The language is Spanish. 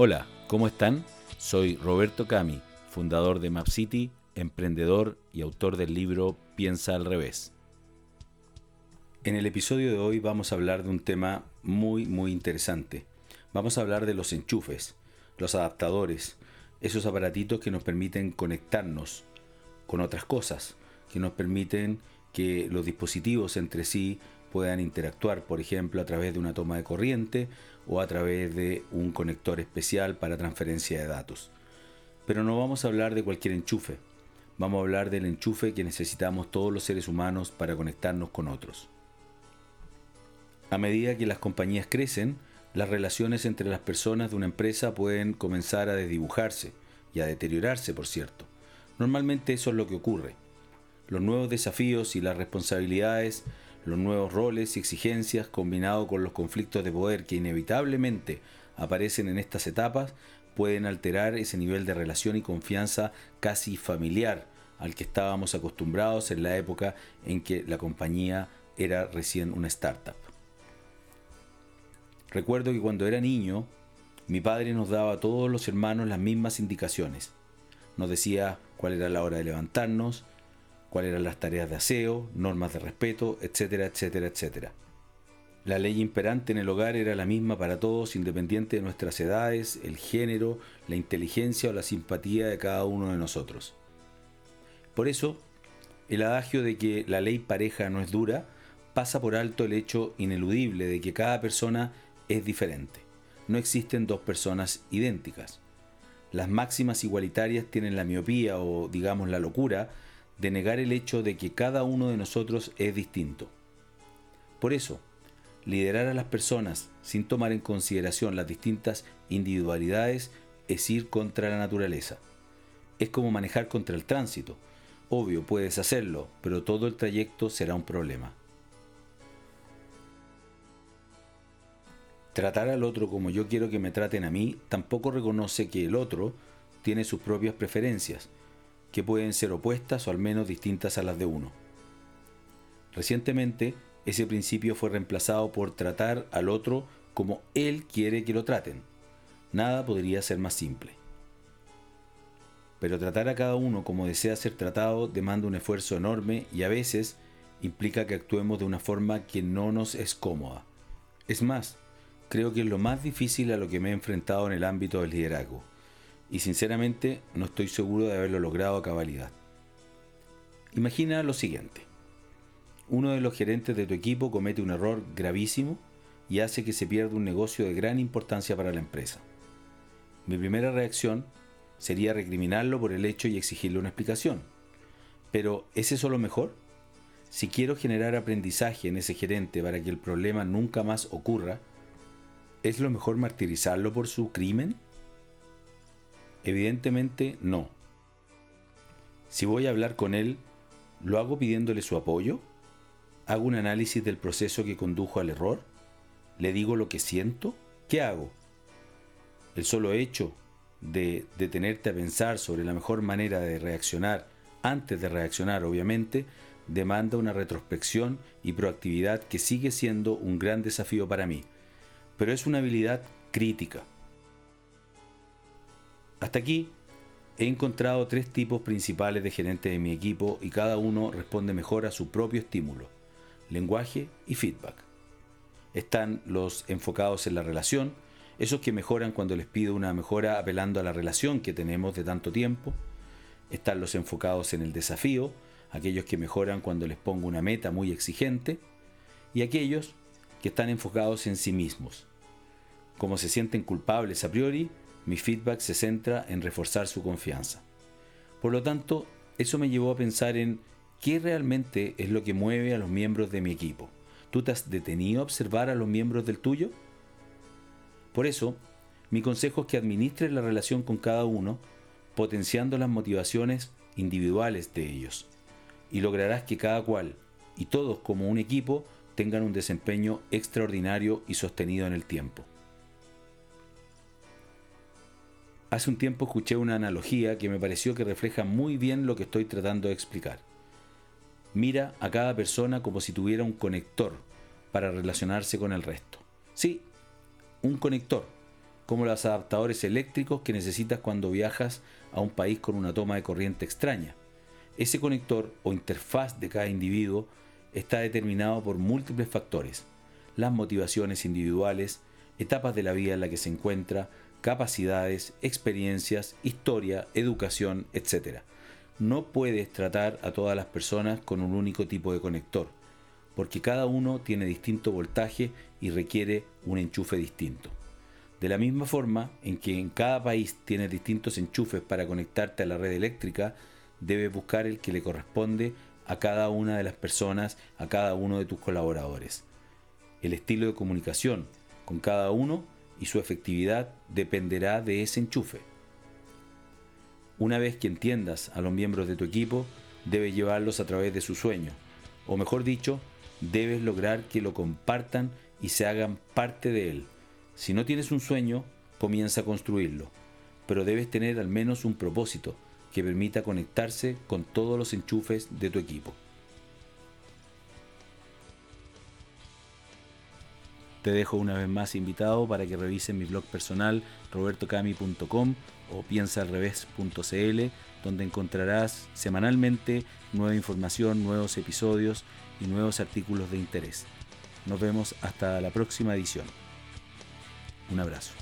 Hola, ¿cómo están? Soy Roberto Cami, fundador de MapCity, emprendedor y autor del libro Piensa al revés. En el episodio de hoy vamos a hablar de un tema muy muy interesante. Vamos a hablar de los enchufes, los adaptadores, esos aparatitos que nos permiten conectarnos con otras cosas, que nos permiten que los dispositivos entre sí puedan interactuar, por ejemplo, a través de una toma de corriente o a través de un conector especial para transferencia de datos. Pero no vamos a hablar de cualquier enchufe, vamos a hablar del enchufe que necesitamos todos los seres humanos para conectarnos con otros. A medida que las compañías crecen, las relaciones entre las personas de una empresa pueden comenzar a desdibujarse y a deteriorarse, por cierto. Normalmente eso es lo que ocurre. Los nuevos desafíos y las responsabilidades los nuevos roles y exigencias combinados con los conflictos de poder que inevitablemente aparecen en estas etapas pueden alterar ese nivel de relación y confianza casi familiar al que estábamos acostumbrados en la época en que la compañía era recién una startup. Recuerdo que cuando era niño, mi padre nos daba a todos los hermanos las mismas indicaciones. Nos decía cuál era la hora de levantarnos, cuáles eran las tareas de aseo, normas de respeto, etcétera, etcétera, etcétera. La ley imperante en el hogar era la misma para todos, independiente de nuestras edades, el género, la inteligencia o la simpatía de cada uno de nosotros. Por eso, el adagio de que la ley pareja no es dura pasa por alto el hecho ineludible de que cada persona es diferente. No existen dos personas idénticas. Las máximas igualitarias tienen la miopía o, digamos, la locura de negar el hecho de que cada uno de nosotros es distinto. Por eso, liderar a las personas sin tomar en consideración las distintas individualidades es ir contra la naturaleza. Es como manejar contra el tránsito. Obvio, puedes hacerlo, pero todo el trayecto será un problema. Tratar al otro como yo quiero que me traten a mí tampoco reconoce que el otro tiene sus propias preferencias que pueden ser opuestas o al menos distintas a las de uno. Recientemente, ese principio fue reemplazado por tratar al otro como él quiere que lo traten. Nada podría ser más simple. Pero tratar a cada uno como desea ser tratado demanda un esfuerzo enorme y a veces implica que actuemos de una forma que no nos es cómoda. Es más, creo que es lo más difícil a lo que me he enfrentado en el ámbito del liderazgo y sinceramente no estoy seguro de haberlo logrado a cabalidad. Imagina lo siguiente. Uno de los gerentes de tu equipo comete un error gravísimo y hace que se pierda un negocio de gran importancia para la empresa. Mi primera reacción sería recriminarlo por el hecho y exigirle una explicación. Pero ¿es eso lo mejor? Si quiero generar aprendizaje en ese gerente para que el problema nunca más ocurra, ¿es lo mejor martirizarlo por su crimen? Evidentemente no. Si voy a hablar con él, ¿lo hago pidiéndole su apoyo? ¿Hago un análisis del proceso que condujo al error? ¿Le digo lo que siento? ¿Qué hago? El solo hecho de detenerte a pensar sobre la mejor manera de reaccionar, antes de reaccionar obviamente, demanda una retrospección y proactividad que sigue siendo un gran desafío para mí, pero es una habilidad crítica. Hasta aquí he encontrado tres tipos principales de gerentes de mi equipo y cada uno responde mejor a su propio estímulo, lenguaje y feedback. Están los enfocados en la relación, esos que mejoran cuando les pido una mejora apelando a la relación que tenemos de tanto tiempo. Están los enfocados en el desafío, aquellos que mejoran cuando les pongo una meta muy exigente. Y aquellos que están enfocados en sí mismos. Como se sienten culpables a priori, mi feedback se centra en reforzar su confianza. Por lo tanto, eso me llevó a pensar en qué realmente es lo que mueve a los miembros de mi equipo. ¿Tú te has detenido a observar a los miembros del tuyo? Por eso, mi consejo es que administres la relación con cada uno, potenciando las motivaciones individuales de ellos, y lograrás que cada cual y todos como un equipo tengan un desempeño extraordinario y sostenido en el tiempo. Hace un tiempo escuché una analogía que me pareció que refleja muy bien lo que estoy tratando de explicar. Mira a cada persona como si tuviera un conector para relacionarse con el resto. Sí, un conector, como los adaptadores eléctricos que necesitas cuando viajas a un país con una toma de corriente extraña. Ese conector o interfaz de cada individuo está determinado por múltiples factores, las motivaciones individuales, etapas de la vida en la que se encuentra, capacidades, experiencias, historia, educación, etc. No puedes tratar a todas las personas con un único tipo de conector, porque cada uno tiene distinto voltaje y requiere un enchufe distinto. De la misma forma en que en cada país tienes distintos enchufes para conectarte a la red eléctrica, debes buscar el que le corresponde a cada una de las personas, a cada uno de tus colaboradores. El estilo de comunicación con cada uno y su efectividad dependerá de ese enchufe. Una vez que entiendas a los miembros de tu equipo, debes llevarlos a través de su sueño, o mejor dicho, debes lograr que lo compartan y se hagan parte de él. Si no tienes un sueño, comienza a construirlo, pero debes tener al menos un propósito que permita conectarse con todos los enchufes de tu equipo. Te dejo una vez más invitado para que revisen mi blog personal robertocami.com o piensaalrevés.cl donde encontrarás semanalmente nueva información, nuevos episodios y nuevos artículos de interés. Nos vemos hasta la próxima edición. Un abrazo.